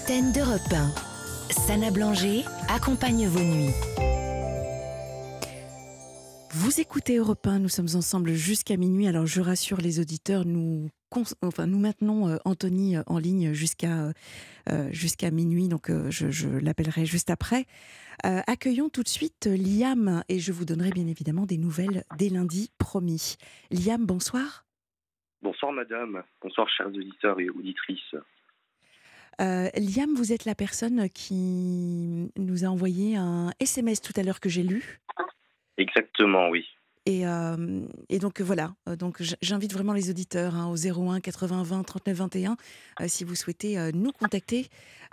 antenne d'Europe 1. Sana Blanger accompagne vos nuits. Vous écoutez Europe 1, nous sommes ensemble jusqu'à minuit. Alors je rassure les auditeurs, nous, enfin, nous maintenons euh, Anthony euh, en ligne jusqu'à euh, jusqu'à minuit, donc je, l'appellerai juste après. accueillons tout de suite Liam et je vous donnerai bien évidemment des nouvelles dès lundi, promis. Liam, bonsoir. Bonsoir madame, bonsoir chers auditeurs et auditrices. Liam, vous êtes la personne qui nous a envoyé un SMS tout à l'heure que j'ai lu. Exactement, oui. Et, et, donc voilà, donc j'invite vraiment les auditeurs hein, au 01 80 20 39 21. si vous souhaitez nous contacter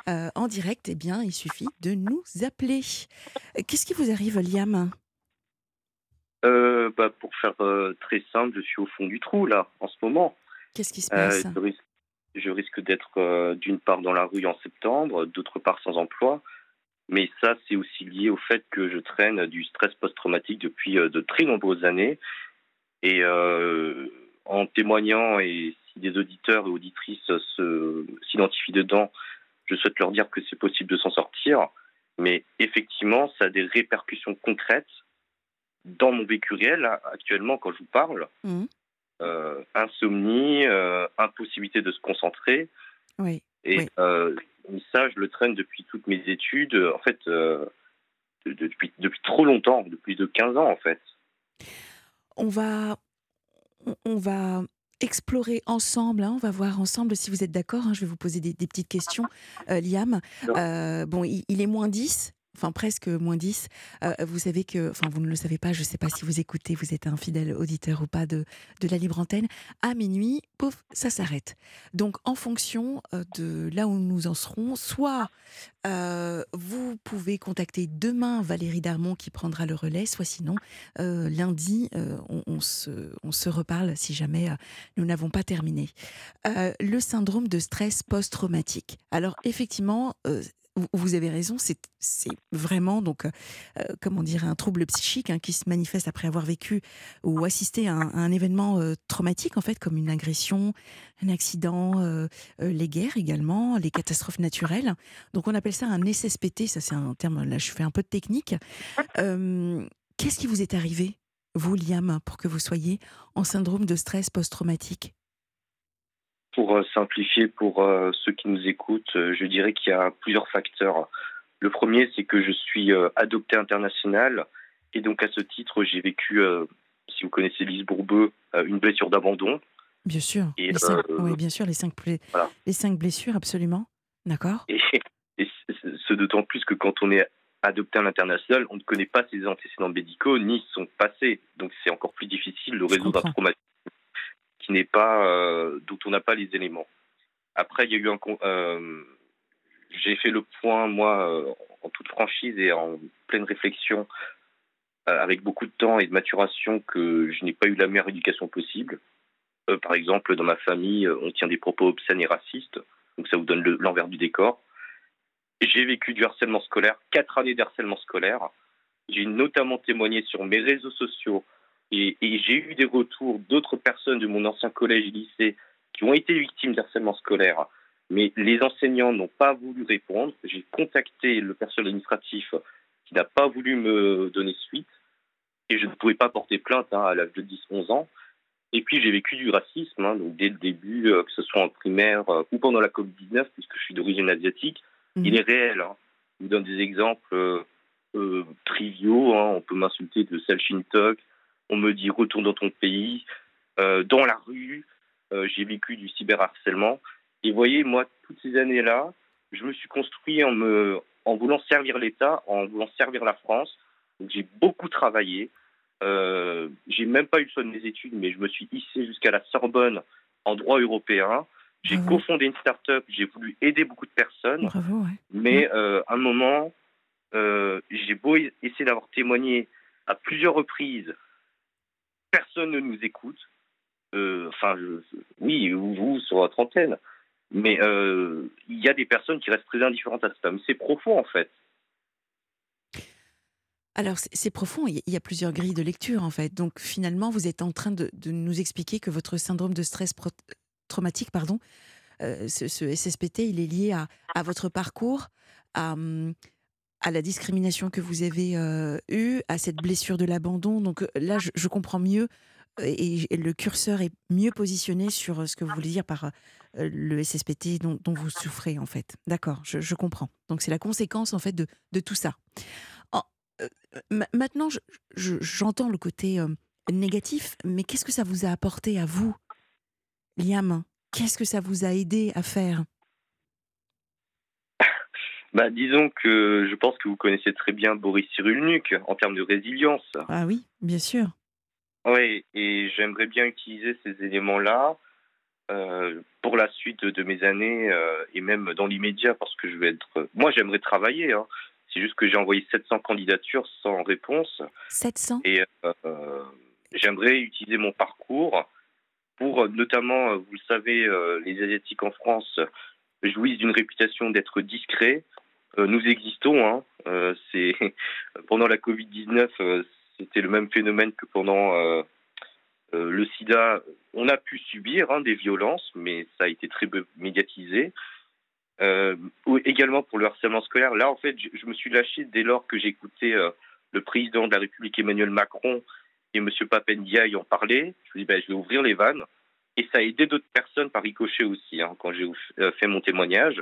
en direct, eh bien, il suffit de nous appeler. Qu'est-ce qui vous arrive, Liam? Euh, bah, Pour faire très simple, je suis au fond du trou là, en ce moment. Qu'est-ce qui se passe? Je risque d'être d'une part dans la rue en septembre, d'autre part sans emploi. Mais ça, c'est aussi lié au fait que je traîne du stress post-traumatique depuis euh, de très nombreuses années. Et euh, en témoignant, et si des auditeurs et auditrices s'identifient dedans, je souhaite leur dire que c'est possible de s'en sortir. Mais effectivement, ça a des répercussions concrètes dans mon vécu réel, actuellement, quand je vous parle. Mmh. Euh, insomnie, impossibilité de se concentrer. Oui. Et ça, je le traîne depuis toutes mes études, euh, en fait, euh, depuis, depuis trop longtemps, depuis de 15 ans, en fait. On va, on va explorer ensemble, hein, on va voir ensemble si vous êtes d'accord. Hein, je vais vous poser des, petites questions, euh, Liam. bon, il, il, est moins 10, enfin presque moins 10. Euh, vous savez que, enfin vous ne le savez pas, je ne sais pas si vous écoutez, vous êtes un fidèle auditeur ou pas de, de la libre antenne. À minuit, pouf, ça s'arrête. Donc en fonction euh, de là où nous en serons, soit euh, vous pouvez contacter demain Valérie Darmon qui prendra le relais, soit sinon lundi on, se, on se reparle si jamais nous n'avons pas terminé. le syndrome de stress post-traumatique. Alors effectivement, vous avez raison, c'est vraiment donc euh, euh, comment dire un trouble psychique hein, qui se manifeste après avoir vécu ou assisté à un, événement euh, traumatique en fait comme une agression, un accident, les guerres également, les catastrophes naturelles. Donc on appelle ça un SSPT, ça c'est un terme là je fais un peu de technique. Qu'est-ce qui vous est arrivé vous Liam pour que vous soyez en syndrome de stress post-traumatique? Pour euh, simplifier pour euh, ceux qui nous écoutent, euh, je dirais qu'il y a plusieurs facteurs. Le premier, c'est que je suis adopté international et donc à ce titre, j'ai vécu, si vous connaissez Lise Bourbeux, une blessure d'abandon. Bien sûr. Et, oui, bien sûr, les cinq, les cinq blessures, absolument. D'accord. Et, ce d'autant plus que quand on est adopté à l'international, on ne connaît pas ses antécédents médicaux ni son passé. Donc c'est encore plus difficile de résoudre un traumatisme n'est pas, euh, dont on n'a pas les éléments. Après, il y a eu un, euh, j'ai fait le point moi euh, en toute franchise et en pleine réflexion, avec beaucoup de temps et de maturation, que je n'ai pas eu la meilleure éducation possible. par exemple, dans ma famille, on tient des propos obscènes et racistes, donc ça vous donne l'envers du décor. J'ai vécu du harcèlement scolaire, quatre années de harcèlement scolaire. J'ai notamment témoigné sur mes réseaux sociaux et, j'ai eu des retours d'autres personnes de mon ancien collège-lycée qui ont été victimes d'harcèlement scolaire, mais les enseignants n'ont pas voulu répondre. J'ai contacté le personnel administratif qui n'a pas voulu me donner suite, et je ne pouvais pas porter plainte hein, à l'âge de 10-11 ans. Et puis j'ai vécu du racisme, hein, donc dès le début, euh, que ce soit en primaire euh, ou pendant la Covid-19, puisque je suis d'origine asiatique, mmh. il est réel. Hein. Je vous donne des exemples euh, triviaux. On peut m'insulter de Selchintok, on me dit retourne dans ton pays, euh, dans la rue, euh, j'ai vécu du cyberharcèlement. Et voyez, moi, toutes ces années-là, je me suis construit en, me, en voulant servir l'État, en voulant servir la France. J'ai beaucoup travaillé. Euh, j'ai même pas eu le choix de mes études, mais je me suis hissé jusqu'à la Sorbonne en droit européen. J'ai cofondé une start-up, j'ai voulu aider beaucoup de personnes. Mais euh, à un moment, j'ai beau essayer d'avoir témoigné à plusieurs reprises personne ne nous écoute. Euh, enfin, oui, vous, sur votre antenne. Mais euh, il y a des personnes qui restent très indifférentes à ça. C'est profond, en fait. Alors, c'est profond. Il y a plusieurs grilles de lecture, en fait. Donc, finalement, vous êtes en train de, nous expliquer que votre syndrome de stress traumatique, pardon, ce, SSPT, il est lié à, à votre parcours, à, hum, à la discrimination que vous avez eue, à cette blessure de l'abandon. Donc là, je, comprends mieux et, le curseur est mieux positionné sur ce que vous voulez dire par le SSPT dont, vous souffrez en fait. D'accord, je, comprends. Donc c'est la conséquence en fait de, de tout ça. maintenant, j'entends le côté négatif, mais qu'est-ce que ça vous a apporté à vous, Liam? Qu'est-ce que ça vous a aidé à faire? Bah, disons que je pense que vous connaissez très bien Boris Cyrulnik en termes de résilience. Ah oui, bien sûr. Oui, et j'aimerais bien utiliser ces éléments-là euh, pour la suite de, mes années euh, et même dans l'immédiat parce que je vais être. Moi, j'aimerais travailler. Hein. C'est juste que j'ai envoyé 700 candidatures sans réponse. 700 Et euh, j'aimerais utiliser mon parcours pour, notamment, vous le savez, les Asiatiques en France jouissent d'une réputation d'être discrets. Euh, nous existons. Hein. Euh, pendant la Covid 19, euh, c'était le même phénomène que pendant le SIDA. On a pu subir hein, des violences, mais ça a été très médiatisé. également pour le harcèlement scolaire. Là, en fait, je, me suis lâché dès lors que j'écoutais le président de la République Emmanuel Macron et M. Papendia y en parler. Je me dis, ben, je vais ouvrir les vannes. Et ça a aidé d'autres personnes par ricochet aussi, hein, quand j'ai fait mon témoignage.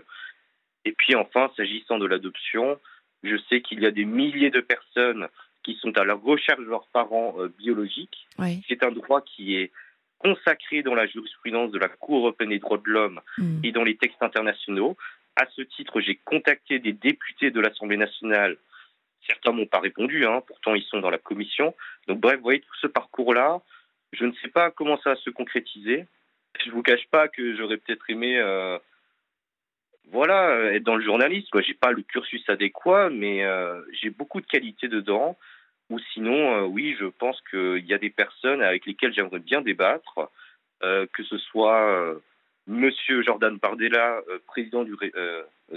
Et puis enfin, s'agissant de l'adoption, je sais qu'il y a des milliers de personnes qui sont à la recherche de leurs parents euh, biologiques. C'est un droit qui est consacré dans la jurisprudence de la Cour européenne des droits de l'homme mm. et dans les textes internationaux. À ce titre, j'ai contacté des députés de l'Assemblée nationale. Certains m'ont pas répondu, hein, pourtant ils sont dans la commission. Donc bref, vous voyez tout ce parcours-là. Je ne sais pas comment ça va se concrétiser. Je vous cache pas que j'aurais peut-être aimé euh, voilà, euh, être dans le journalisme. J'ai pas le cursus adéquat, mais euh, j'ai beaucoup de qualités dedans. Ou sinon, euh, oui, je pense qu'il y a des personnes avec lesquelles j'aimerais bien débattre, que ce soit Monsieur Jordan Bardella, président du,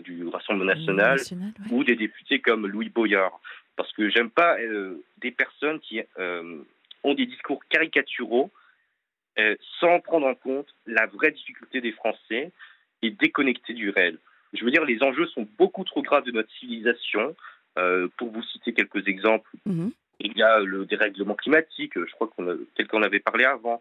du Rassemblement national, ou des députés comme Louis Boyard, parce que j'aime pas des personnes qui ont des discours caricaturaux sans prendre en compte la vraie difficulté des Français et déconnecté du réel. Je veux dire, les enjeux sont beaucoup trop graves de notre civilisation. Euh, pour vous citer quelques exemples, mhm. il y a le dérèglement climatique, je crois qu'on tel qu'on avait parlé avant.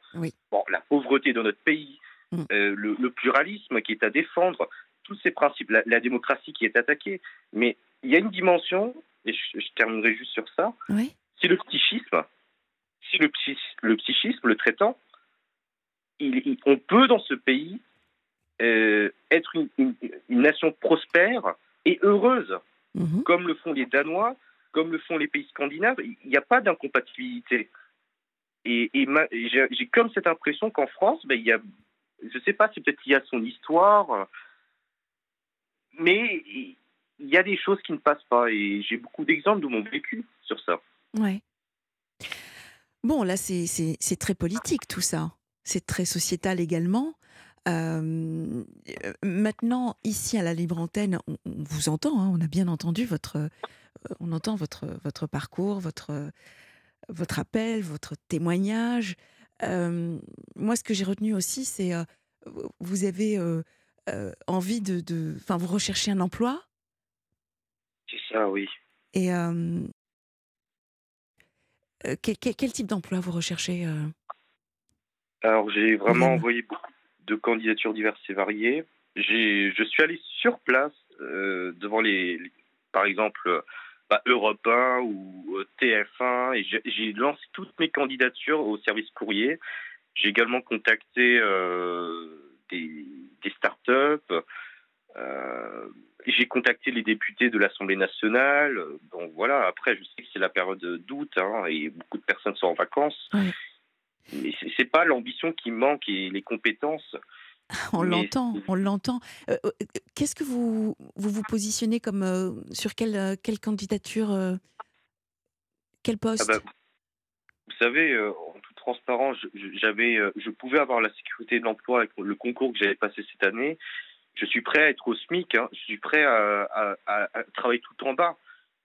Bon, la pauvreté dans notre pays, mhm. euh, le, pluralisme qui est à défendre, tous ces principes, la, démocratie qui est attaquée. Mais il y a une dimension, et je, terminerai juste sur ça, c'est le psychisme. Si le, le psychisme, le traitant, on peut dans ce pays euh, être une, nation prospère et heureuse, mhm. comme le font les Danois, comme le font les pays scandinaves. Il n'y a pas d'incompatibilité. Et, j'ai comme cette impression qu'en France, ben, il y a, je ne sais pas, c'est peut-être lié à son histoire, mais il y a des choses qui ne passent pas. Et j'ai beaucoup d'exemples de mon vécu sur ça. Ouais. Bon, là, c'est très politique tout ça. C'est très sociétal également maintenant, ici à la Libre Antenne, on, vous entend, hein, on a bien entendu votre, on entend votre, votre parcours, votre, votre appel, votre témoignage. moi, ce que j'ai retenu aussi, c'est vous avez envie de, enfin, vous recherchez un emploi? C'est ça, oui. Et quel, quel, type d'emploi vous recherchez Alors, j'ai vraiment envoyé beaucoup de candidatures diverses et variées. Je suis allé sur place euh, devant les, par exemple, bah, Europe 1 ou euh, TF1 et j'ai lancé toutes mes candidatures au service courrier. J'ai également contacté euh, des, startups. J'ai contacté les députés de l'Assemblée nationale. Donc voilà, après, je sais que c'est la période d'août hein, et beaucoup de personnes sont en vacances. Mais c'est pas l'ambition qui manque et les compétences. On l'entend, on l'entend. Euh, euh, qu'est-ce que vous, vous vous positionnez comme euh, sur quelle, quelle candidature, quel ah poste? bah, Vous savez, en toute transparence, j'avais, je pouvais avoir la sécurité de l'emploi avec le concours que j'avais passé cette année. Je suis prêt à être au SMIC. Hein. je suis prêt à, à, travailler tout en bas.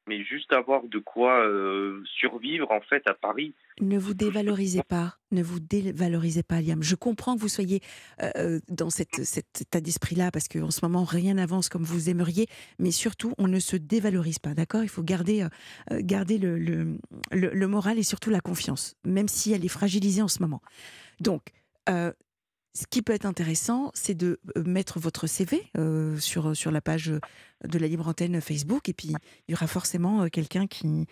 Mais juste avoir de quoi euh, survivre en fait à Paris. Ne vous dévalorisez pas, ne vous dévalorisez pas, Liam. Je comprends que vous soyez euh, euh, dans cet état d'esprit-là, parce qu'en ce moment, rien n'avance comme vous aimeriez, mais surtout, on ne se dévalorise pas, d'accord? Il faut garder, garder le, le, moral et surtout la confiance, même si elle est fragilisée en ce moment. Donc, ce qui peut être intéressant, c'est de euh, mettre votre CV euh, sur, sur la page de la Libre Antenne Facebook, et puis il y aura forcément euh, quelqu'un qui,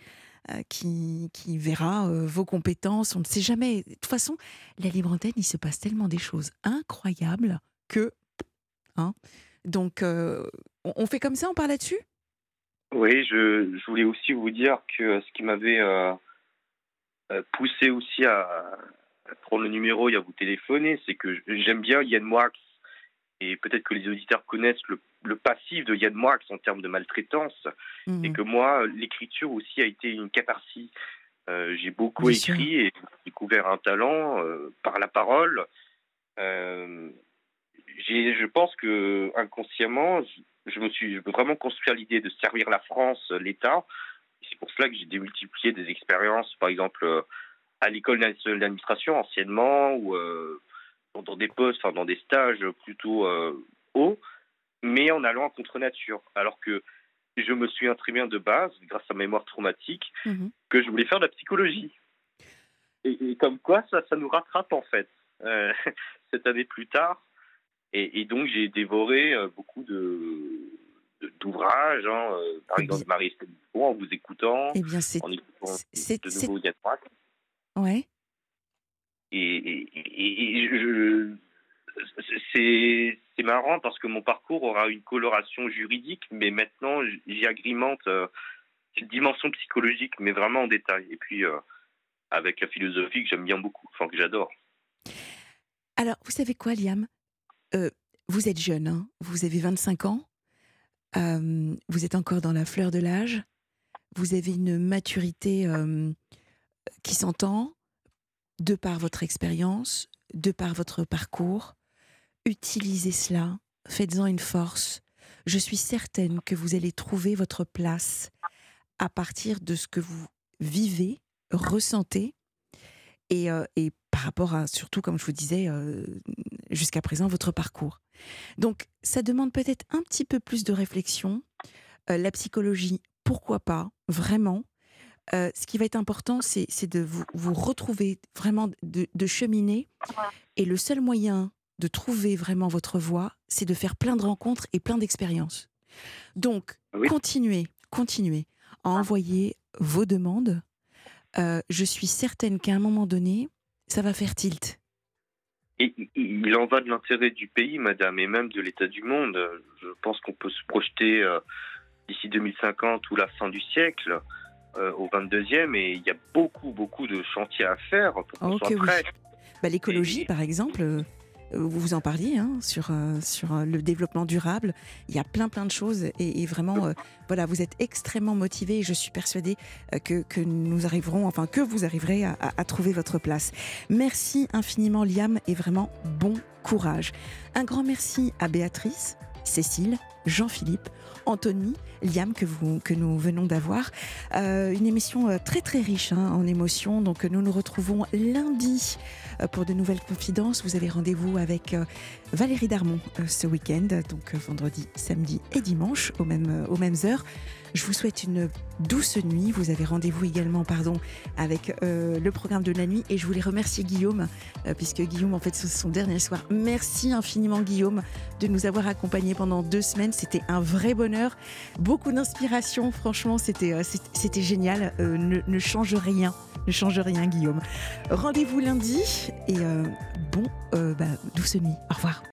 qui, verra vos compétences. On ne sait jamais. De toute façon, la Libre Antenne, il se passe tellement des choses incroyables que. Hein, donc, on fait comme ça, on parle là-dessus? Oui, je, je, voulais aussi vous dire que ce qui m'avait poussé aussi à prendre le numéro et à vous téléphoner, c'est que j'aime bien Yann Moix et peut-être que les auditeurs connaissent le, passif de Yann Moix en termes de maltraitance mhm. et que moi, l'écriture aussi a été une catharsis. Euh, j'ai beaucoup écrit et découvert un talent euh, par la parole. Euh, je pense que inconsciemment, je, me suis vraiment construit à l'idée de servir la France, l'État. C'est pour cela que j'ai démultiplié des expériences, par exemple à l'école nationale d'administration anciennement ou euh, dans des postes, enfin dans des stages plutôt euh, hauts, mais en allant en contre nature. Alors que je me souviens très bien de base, grâce à ma mémoire traumatique, mhm. que je voulais faire de la psychologie. Et, comme quoi, ça, ça nous rattrape en fait. Euh, cette année plus tard. Et, donc j'ai dévoré beaucoup de d'ouvrages, hein, par eh exemple Marie en vous écoutant, eh bien, en écoutant de nouveau Yann Ouais. Et, je, c'est marrant parce que mon parcours aura une coloration juridique, mais maintenant j'y agrémente euh, cette dimension psychologique, mais vraiment en détail. Et puis euh, avec la philosophie que j'aime bien beaucoup, enfin que j'adore. Alors, vous savez quoi, Liam? Euh, Vous êtes jeune, hein vous avez 25 ans, vous êtes encore dans la fleur de l'âge, vous avez une maturité qui s'entend de par votre expérience, de par votre parcours. Utilisez cela, faites-en une force. Je suis certaine que vous allez trouver votre place à partir de ce que vous vivez, ressentez, et, euh, par rapport à, surtout, comme je vous disais, euh, jusqu'à présent, votre parcours. Donc, ça demande peut-être un petit peu plus de réflexion. Euh, la psychologie, pourquoi pas, vraiment, euh, ce qui va être important, c'est de vous, retrouver, vraiment de, cheminer. Et le seul moyen de trouver vraiment votre voie, c'est de faire plein de rencontres et plein d'expériences. Donc, continuez, continuez à envoyer vos demandes. Euh, je suis certaine qu'à un moment donné, ça va faire tilt. Et il en va de l'intérêt du pays, madame, et même de l'état du monde. Je pense qu'on peut se projeter euh, d'ici 2050 ou la fin du siècle. Euh, au 22e et il y a beaucoup, beaucoup de chantiers à faire pour qu'on soit prêt. Bah, L'écologie, par exemple, euh, vous vous en parliez hein, sur, euh, sur le développement durable. Il y a plein, plein de choses et, vraiment, voilà, vous êtes extrêmement motivé et je suis persuadée que, que, nous arriverons, enfin, que vous arriverez à, à trouver votre place. Merci infiniment, Liam, et vraiment bon courage. Un grand merci à Béatrice, Cécile, Jean-Philippe, Anthony, Liam que, vous, que nous venons d'avoir. Euh, une émission euh, très très riche hein, en émotions. Donc nous nous retrouvons lundi euh, pour de nouvelles confidences. Vous avez rendez-vous avec Valérie Darmon ce week-end, donc vendredi, samedi et dimanche aux mêmes, aux mêmes heures. Je vous souhaite une douce nuit. Vous avez rendez-vous également, pardon, avec euh, le programme de la nuit. Et je voulais remercier Guillaume, euh, puisque Guillaume, en fait, c'est son dernier soir. Merci infiniment, Guillaume, de nous avoir accompagnés pendant deux semaines. C'était un vrai bonheur. Beaucoup d'inspiration. Franchement, c'était euh, c'était génial. Ne, ne, change rien. Ne change rien, Guillaume. Rendez-vous lundi. Et bon, bah, douce nuit. Au revoir.